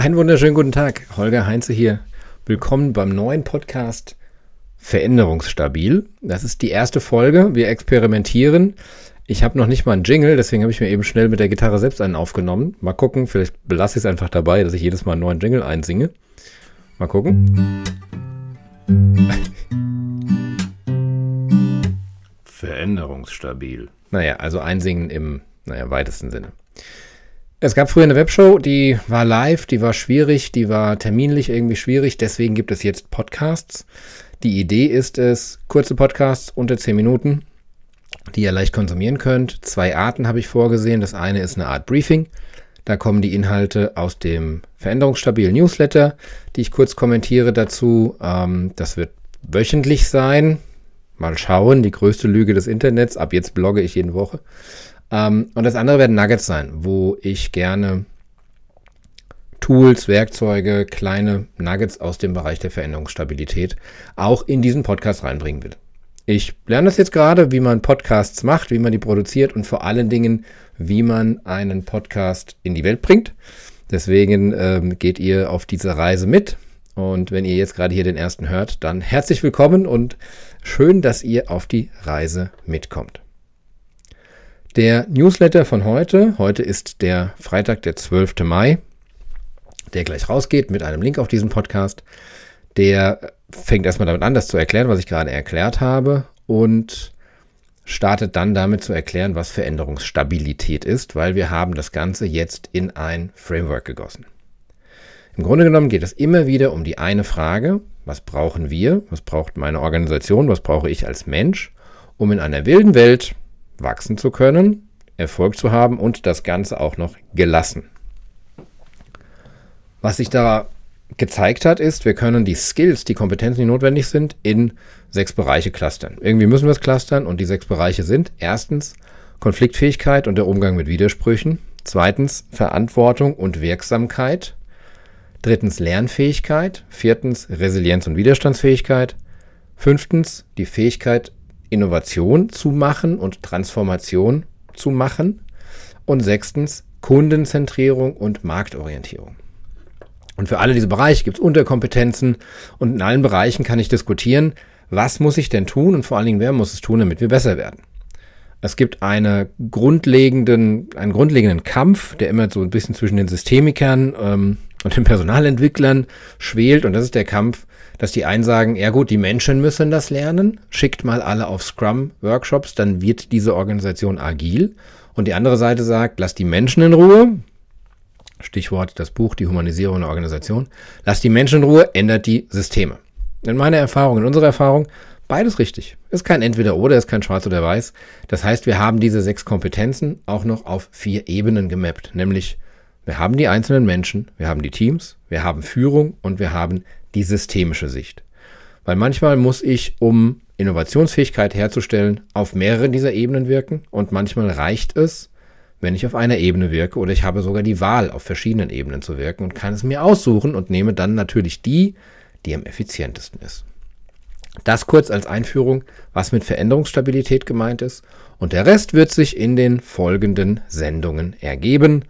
Einen wunderschönen guten Tag, Holger Heinze hier. Willkommen beim neuen Podcast Veränderungsstabil. Das ist die erste Folge. Wir experimentieren. Ich habe noch nicht mal einen Jingle, deswegen habe ich mir eben schnell mit der Gitarre selbst einen aufgenommen. Mal gucken, vielleicht belasse ich es einfach dabei, dass ich jedes Mal einen neuen Jingle einsinge. Mal gucken. Veränderungsstabil. Naja, also einsingen im naja, weitesten Sinne. Es gab früher eine Webshow, die war live, die war schwierig, die war terminlich irgendwie schwierig, deswegen gibt es jetzt Podcasts. Die Idee ist es, kurze Podcasts unter 10 Minuten, die ihr leicht konsumieren könnt. Zwei Arten habe ich vorgesehen. Das eine ist eine Art Briefing. Da kommen die Inhalte aus dem veränderungsstabilen Newsletter, die ich kurz kommentiere dazu. Ähm, das wird wöchentlich sein. Mal schauen, die größte Lüge des Internets. Ab jetzt blogge ich jede Woche. Ähm, und das andere werden Nuggets sein, wo ich gerne Tools, Werkzeuge, kleine Nuggets aus dem Bereich der Veränderungsstabilität auch in diesen Podcast reinbringen will. Ich lerne das jetzt gerade, wie man Podcasts macht, wie man die produziert und vor allen Dingen, wie man einen Podcast in die Welt bringt. Deswegen ähm, geht ihr auf diese Reise mit. Und wenn ihr jetzt gerade hier den ersten hört, dann herzlich willkommen und schön, dass ihr auf die Reise mitkommt. Der Newsletter von heute, heute ist der Freitag, der 12. Mai, der gleich rausgeht mit einem Link auf diesen Podcast. Der fängt erstmal damit an, das zu erklären, was ich gerade erklärt habe und startet dann damit zu erklären, was Veränderungsstabilität ist, weil wir haben das Ganze jetzt in ein Framework gegossen. Im Grunde genommen geht es immer wieder um die eine Frage, was brauchen wir, was braucht meine Organisation, was brauche ich als Mensch, um in einer wilden Welt wachsen zu können, Erfolg zu haben und das Ganze auch noch gelassen. Was sich da gezeigt hat, ist, wir können die Skills, die Kompetenzen, die notwendig sind, in sechs Bereiche clustern. Irgendwie müssen wir es clustern und die sechs Bereiche sind erstens Konfliktfähigkeit und der Umgang mit Widersprüchen, zweitens Verantwortung und Wirksamkeit, drittens Lernfähigkeit, viertens Resilienz und Widerstandsfähigkeit, fünftens die Fähigkeit, Innovation zu machen und Transformation zu machen und sechstens Kundenzentrierung und Marktorientierung. Und für alle diese Bereiche gibt es Unterkompetenzen und in allen Bereichen kann ich diskutieren, was muss ich denn tun und vor allen Dingen, wer muss es tun, damit wir besser werden. Es gibt eine grundlegenden, einen grundlegenden Kampf, der immer so ein bisschen zwischen den Systemikern ähm, und den Personalentwicklern schwelt. Und das ist der Kampf, dass die einen sagen, ja gut, die Menschen müssen das lernen, schickt mal alle auf Scrum-Workshops, dann wird diese Organisation agil. Und die andere Seite sagt, lasst die Menschen in Ruhe. Stichwort das Buch Die Humanisierung der Organisation. Lasst die Menschen in Ruhe, ändert die Systeme. In meiner Erfahrung, in unserer Erfahrung, beides richtig. Ist kein Entweder-Oder, ist kein Schwarz oder Weiß. Das heißt, wir haben diese sechs Kompetenzen auch noch auf vier Ebenen gemappt, nämlich wir haben die einzelnen Menschen, wir haben die Teams, wir haben Führung und wir haben die systemische Sicht. Weil manchmal muss ich, um Innovationsfähigkeit herzustellen, auf mehreren dieser Ebenen wirken und manchmal reicht es, wenn ich auf einer Ebene wirke oder ich habe sogar die Wahl, auf verschiedenen Ebenen zu wirken und kann es mir aussuchen und nehme dann natürlich die, die am effizientesten ist. Das kurz als Einführung, was mit Veränderungsstabilität gemeint ist und der Rest wird sich in den folgenden Sendungen ergeben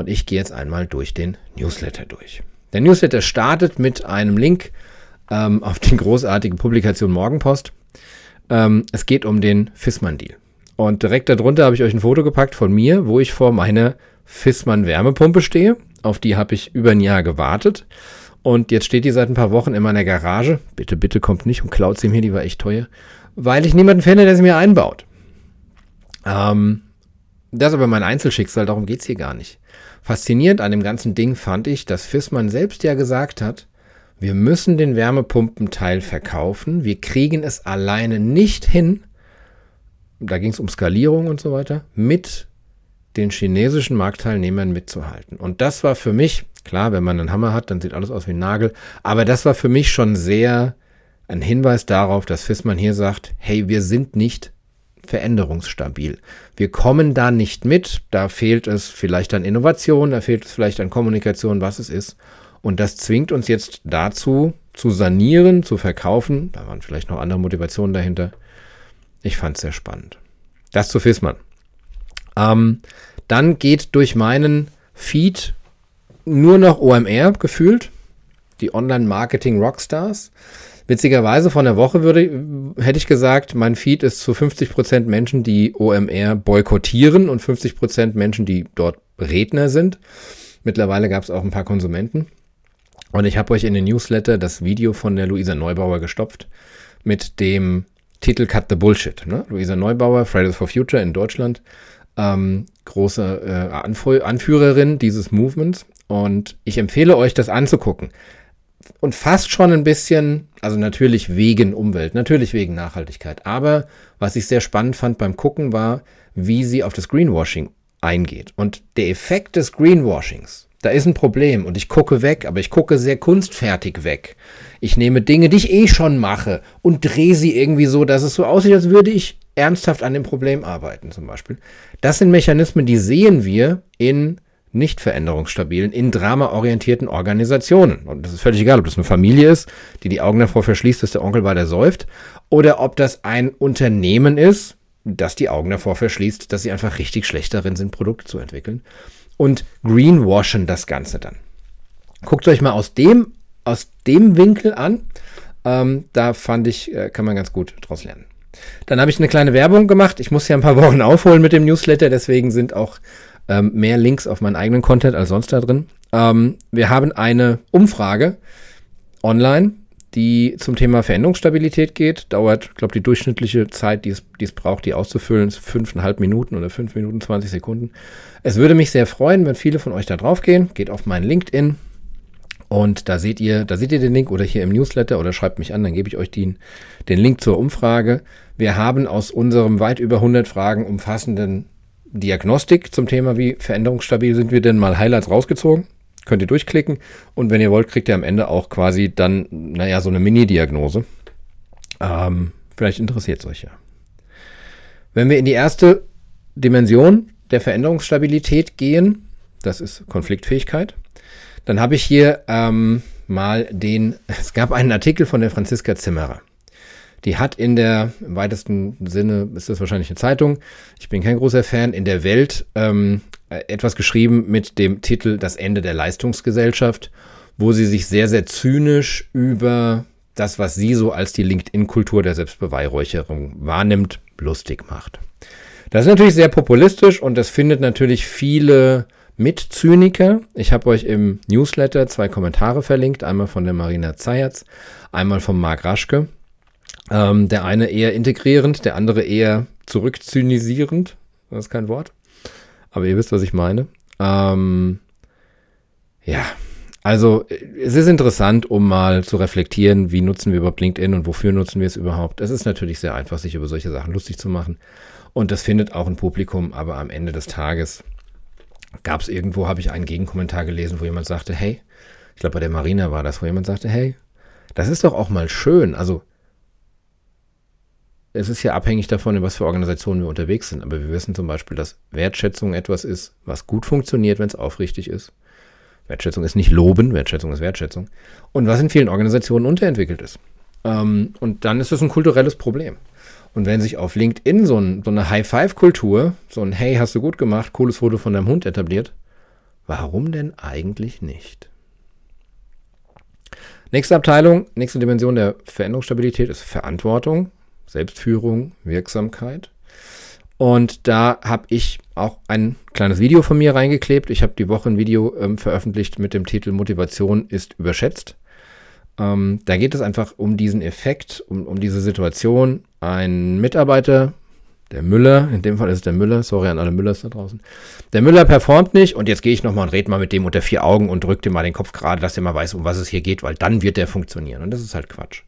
und ich gehe jetzt einmal durch den Newsletter durch. Der Newsletter startet mit einem Link ähm, auf die großartige Publikation Morgenpost. Ähm, es geht um den Fissmann-Deal. Und direkt darunter habe ich euch ein Foto gepackt von mir, wo ich vor meiner Fissmann Wärmepumpe stehe. Auf die habe ich über ein Jahr gewartet. Und jetzt steht die seit ein paar Wochen in meiner Garage. Bitte, bitte kommt nicht und klaut sie mir, die war echt teuer. Weil ich niemanden finde, der sie mir einbaut. Ähm, das ist aber mein Einzelschicksal, darum geht es hier gar nicht. Faszinierend an dem ganzen Ding fand ich, dass Fissmann selbst ja gesagt hat, wir müssen den Wärmepumpenteil verkaufen, wir kriegen es alleine nicht hin, da ging es um Skalierung und so weiter, mit den chinesischen Marktteilnehmern mitzuhalten. Und das war für mich, klar, wenn man einen Hammer hat, dann sieht alles aus wie ein Nagel, aber das war für mich schon sehr ein Hinweis darauf, dass Fissmann hier sagt, hey, wir sind nicht veränderungsstabil. Wir kommen da nicht mit, da fehlt es vielleicht an Innovation, da fehlt es vielleicht an Kommunikation, was es ist. Und das zwingt uns jetzt dazu, zu sanieren, zu verkaufen. Da waren vielleicht noch andere Motivationen dahinter. Ich fand es sehr spannend. Das zu Fissmann. Ähm, dann geht durch meinen Feed nur noch OMR gefühlt, die Online-Marketing-Rockstars. Witzigerweise von der Woche würde, hätte ich gesagt, mein Feed ist zu 50% Menschen, die OMR boykottieren und 50% Menschen, die dort Redner sind. Mittlerweile gab es auch ein paar Konsumenten. Und ich habe euch in den Newsletter das Video von der Luisa Neubauer gestopft mit dem Titel Cut the Bullshit. Ne? Luisa Neubauer, Fridays for Future in Deutschland, ähm, große äh, Anf Anführerin dieses Movements. Und ich empfehle euch, das anzugucken. Und fast schon ein bisschen, also natürlich wegen Umwelt, natürlich wegen Nachhaltigkeit. Aber was ich sehr spannend fand beim Gucken war, wie sie auf das Greenwashing eingeht. Und der Effekt des Greenwashings, da ist ein Problem und ich gucke weg, aber ich gucke sehr kunstfertig weg. Ich nehme Dinge, die ich eh schon mache und drehe sie irgendwie so, dass es so aussieht, als würde ich ernsthaft an dem Problem arbeiten, zum Beispiel. Das sind Mechanismen, die sehen wir in nicht veränderungsstabilen, in dramaorientierten Organisationen. Und das ist völlig egal, ob das eine Familie ist, die die Augen davor verschließt, dass der Onkel weiter säuft, oder ob das ein Unternehmen ist, das die Augen davor verschließt, dass sie einfach richtig schlecht darin sind, Produkte zu entwickeln und greenwashen das Ganze dann. Guckt euch mal aus dem, aus dem Winkel an. Ähm, da fand ich, äh, kann man ganz gut draus lernen. Dann habe ich eine kleine Werbung gemacht. Ich muss ja ein paar Wochen aufholen mit dem Newsletter, deswegen sind auch ähm, mehr Links auf meinen eigenen Content als sonst da drin. Ähm, wir haben eine Umfrage online, die zum Thema Veränderungsstabilität geht. Dauert, ich glaube, die durchschnittliche Zeit, die es, die es braucht, die auszufüllen, ist fünfeinhalb Minuten oder fünf Minuten, 20 Sekunden. Es würde mich sehr freuen, wenn viele von euch da drauf gehen. Geht auf meinen LinkedIn und da seht ihr, da seht ihr den Link oder hier im Newsletter oder schreibt mich an, dann gebe ich euch den, den Link zur Umfrage. Wir haben aus unserem weit über 100 Fragen umfassenden Diagnostik zum Thema, wie veränderungsstabil sind wir denn, mal Highlights rausgezogen. Könnt ihr durchklicken und wenn ihr wollt, kriegt ihr am Ende auch quasi dann, naja, so eine Mini-Diagnose. Ähm, vielleicht interessiert es euch ja. Wenn wir in die erste Dimension der Veränderungsstabilität gehen, das ist Konfliktfähigkeit, dann habe ich hier ähm, mal den, es gab einen Artikel von der Franziska Zimmerer. Die hat in der, im weitesten Sinne ist das wahrscheinlich eine Zeitung, ich bin kein großer Fan, in der Welt ähm, etwas geschrieben mit dem Titel Das Ende der Leistungsgesellschaft, wo sie sich sehr, sehr zynisch über das, was sie so als die LinkedIn-Kultur der Selbstbeweihräucherung wahrnimmt, lustig macht. Das ist natürlich sehr populistisch und das findet natürlich viele Mitzyniker. Ich habe euch im Newsletter zwei Kommentare verlinkt, einmal von der Marina Zayatz, einmal von Marc Raschke. Ähm, der eine eher integrierend, der andere eher zurückzynisierend. Das ist kein Wort. Aber ihr wisst, was ich meine. Ähm, ja, also es ist interessant, um mal zu reflektieren, wie nutzen wir überhaupt LinkedIn und wofür nutzen wir es überhaupt. Es ist natürlich sehr einfach, sich über solche Sachen lustig zu machen. Und das findet auch ein Publikum, aber am Ende des Tages gab es irgendwo, habe ich einen Gegenkommentar gelesen, wo jemand sagte, hey, ich glaube bei der Marina war das, wo jemand sagte, hey, das ist doch auch mal schön. Also es ist ja abhängig davon, in was für Organisationen wir unterwegs sind. Aber wir wissen zum Beispiel, dass Wertschätzung etwas ist, was gut funktioniert, wenn es aufrichtig ist. Wertschätzung ist nicht Loben, Wertschätzung ist Wertschätzung. Und was in vielen Organisationen unterentwickelt ist. Ähm, und dann ist es ein kulturelles Problem. Und wenn sich auf LinkedIn so, ein, so eine High-Five-Kultur, so ein Hey, hast du gut gemacht, cooles Foto von deinem Hund etabliert, warum denn eigentlich nicht? Nächste Abteilung, nächste Dimension der Veränderungsstabilität ist Verantwortung, Selbstführung, Wirksamkeit. Und da habe ich auch ein kleines Video von mir reingeklebt. Ich habe die Woche ein Video ähm, veröffentlicht mit dem Titel Motivation ist überschätzt. Ähm, da geht es einfach um diesen Effekt, um, um diese Situation. Ein Mitarbeiter, der Müller, in dem Fall ist es der Müller, sorry an alle Müllers da draußen. Der Müller performt nicht und jetzt gehe ich nochmal und rede mal mit dem unter vier Augen und drücke dem mal den Kopf gerade, dass der mal weiß, um was es hier geht, weil dann wird der funktionieren. Und das ist halt Quatsch.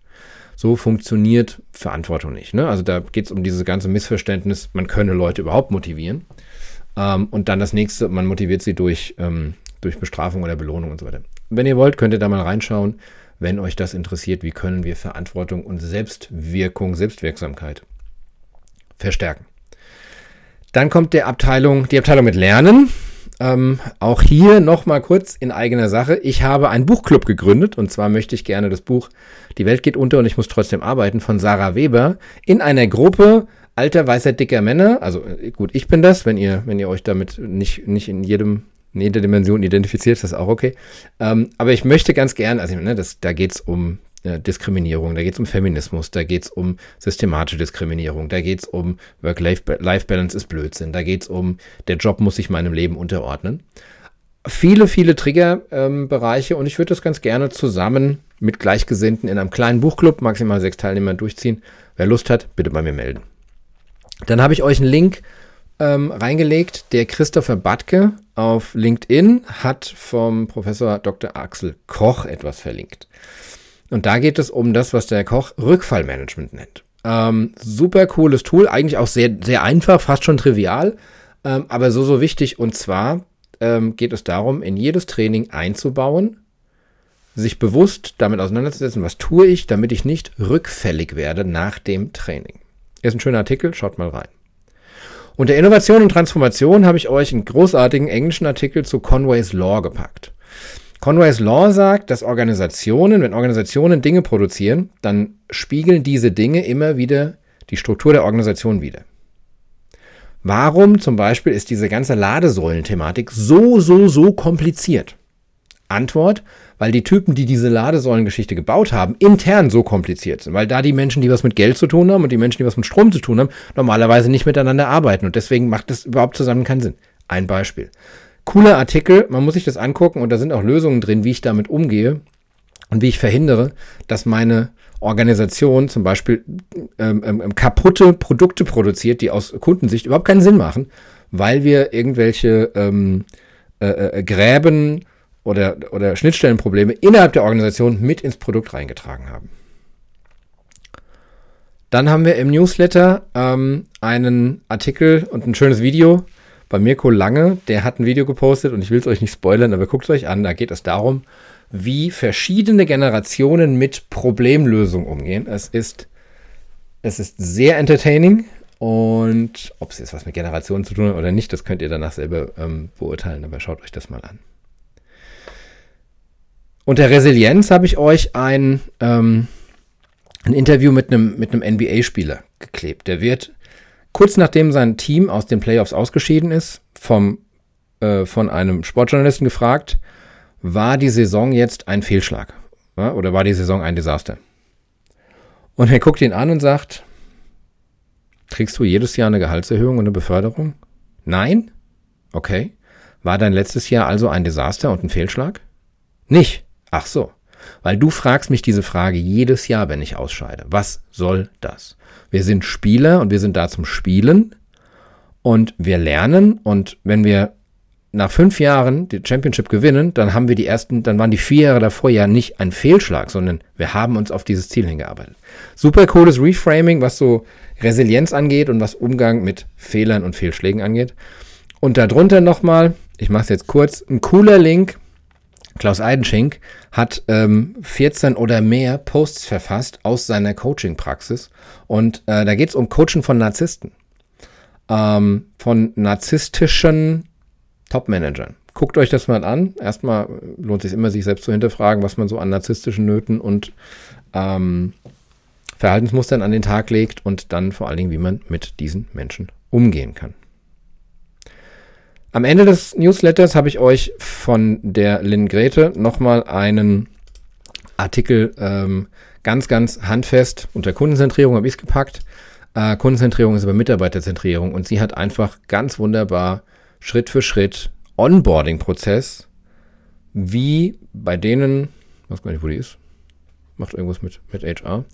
So funktioniert Verantwortung nicht. Ne? Also da geht es um dieses ganze Missverständnis, man könne Leute überhaupt motivieren. Ähm, und dann das nächste, man motiviert sie durch, ähm, durch Bestrafung oder Belohnung und so weiter. Wenn ihr wollt, könnt ihr da mal reinschauen wenn euch das interessiert, wie können wir Verantwortung und Selbstwirkung, Selbstwirksamkeit verstärken. Dann kommt der Abteilung, die Abteilung mit Lernen. Ähm, auch hier nochmal kurz in eigener Sache. Ich habe einen Buchclub gegründet und zwar möchte ich gerne das Buch Die Welt geht unter und ich muss trotzdem arbeiten von Sarah Weber in einer Gruppe alter, weißer, dicker Männer. Also äh, gut, ich bin das, wenn ihr, wenn ihr euch damit nicht, nicht in jedem in jeder Dimension identifiziert, das ist auch okay. Ähm, aber ich möchte ganz gern, also ne, das, da geht es um äh, Diskriminierung, da geht es um Feminismus, da geht es um systematische Diskriminierung, da geht es um Work-Life-Balance ist Blödsinn, da geht es um, der Job muss sich meinem Leben unterordnen. Viele, viele Triggerbereiche ähm, und ich würde das ganz gerne zusammen mit Gleichgesinnten in einem kleinen Buchclub, maximal sechs Teilnehmer, durchziehen. Wer Lust hat, bitte bei mir melden. Dann habe ich euch einen Link ähm, reingelegt. Der Christopher Badke auf LinkedIn hat vom Professor Dr. Axel Koch etwas verlinkt. Und da geht es um das, was der Koch Rückfallmanagement nennt. Ähm, super cooles Tool, eigentlich auch sehr, sehr einfach, fast schon trivial, ähm, aber so, so wichtig. Und zwar ähm, geht es darum, in jedes Training einzubauen, sich bewusst damit auseinanderzusetzen, was tue ich, damit ich nicht rückfällig werde nach dem Training. Ist ein schöner Artikel, schaut mal rein. Unter Innovation und Transformation habe ich euch einen großartigen englischen Artikel zu Conway's Law gepackt. Conway's Law sagt, dass Organisationen, wenn Organisationen Dinge produzieren, dann spiegeln diese Dinge immer wieder die Struktur der Organisation wieder. Warum zum Beispiel ist diese ganze Ladesäulen-Thematik so, so, so kompliziert? Antwort, weil die Typen, die diese Ladesäulengeschichte gebaut haben, intern so kompliziert sind. Weil da die Menschen, die was mit Geld zu tun haben und die Menschen, die was mit Strom zu tun haben, normalerweise nicht miteinander arbeiten. Und deswegen macht das überhaupt zusammen keinen Sinn. Ein Beispiel. Cooler Artikel, man muss sich das angucken und da sind auch Lösungen drin, wie ich damit umgehe und wie ich verhindere, dass meine Organisation zum Beispiel ähm, ähm, ähm kaputte Produkte produziert, die aus Kundensicht überhaupt keinen Sinn machen, weil wir irgendwelche ähm, äh, äh, Gräben oder, oder Schnittstellenprobleme innerhalb der Organisation mit ins Produkt reingetragen haben. Dann haben wir im Newsletter ähm, einen Artikel und ein schönes Video bei Mirko Lange. Der hat ein Video gepostet und ich will es euch nicht spoilern, aber guckt es euch an. Da geht es darum, wie verschiedene Generationen mit Problemlösung umgehen. Es ist, es ist sehr entertaining und ob es jetzt was mit Generationen zu tun hat oder nicht, das könnt ihr danach selber ähm, beurteilen, aber schaut euch das mal an. Unter Resilienz habe ich euch ein, ähm, ein Interview mit einem, mit einem NBA-Spieler geklebt. Der wird kurz nachdem sein Team aus den Playoffs ausgeschieden ist, vom, äh, von einem Sportjournalisten gefragt, war die Saison jetzt ein Fehlschlag? Ja, oder war die Saison ein Desaster? Und er guckt ihn an und sagt, kriegst du jedes Jahr eine Gehaltserhöhung und eine Beförderung? Nein? Okay. War dein letztes Jahr also ein Desaster und ein Fehlschlag? Nicht. Ach so. Weil du fragst mich diese Frage jedes Jahr, wenn ich ausscheide. Was soll das? Wir sind Spieler und wir sind da zum Spielen und wir lernen und wenn wir nach fünf Jahren die Championship gewinnen, dann haben wir die ersten, dann waren die vier Jahre davor ja nicht ein Fehlschlag, sondern wir haben uns auf dieses Ziel hingearbeitet. Super cooles Reframing, was so Resilienz angeht und was Umgang mit Fehlern und Fehlschlägen angeht. Und darunter nochmal, ich mache es jetzt kurz, ein cooler Link Klaus Eidenschink hat ähm, 14 oder mehr Posts verfasst aus seiner Coaching-Praxis. Und äh, da geht es um Coaching von Narzissten. Ähm, von narzisstischen Top-Managern. Guckt euch das mal an. Erstmal lohnt sich immer, sich selbst zu hinterfragen, was man so an narzisstischen Nöten und ähm, Verhaltensmustern an den Tag legt und dann vor allen Dingen, wie man mit diesen Menschen umgehen kann. Am Ende des Newsletters habe ich euch von der Lynn Grete nochmal einen Artikel ähm, ganz, ganz handfest unter Kundenzentrierung habe ich es gepackt. Äh, Kundenzentrierung ist aber Mitarbeiterzentrierung und sie hat einfach ganz wunderbar Schritt für Schritt Onboarding-Prozess, wie bei denen, weiß gar nicht, wo die ist, macht irgendwas mit, mit HR,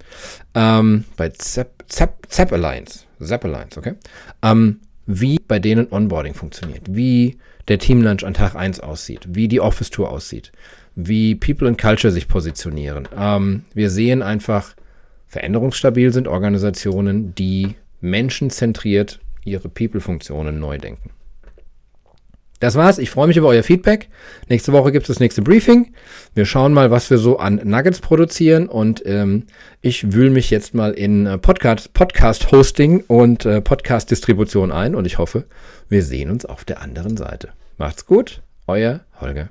ähm, bei Zap, Zap, Zap Alliance, Zap Alliance, okay, ähm, wie bei denen Onboarding funktioniert, wie der Team Lunch an Tag 1 aussieht, wie die Office Tour aussieht, wie People and Culture sich positionieren. Ähm, wir sehen einfach, veränderungsstabil sind Organisationen, die menschenzentriert ihre People-Funktionen neu denken. Das war's. Ich freue mich über euer Feedback. Nächste Woche gibt es das nächste Briefing. Wir schauen mal, was wir so an Nuggets produzieren. Und ähm, ich wühle mich jetzt mal in äh, Podcast, Podcast Hosting und äh, Podcast Distribution ein. Und ich hoffe, wir sehen uns auf der anderen Seite. Macht's gut. Euer Holger.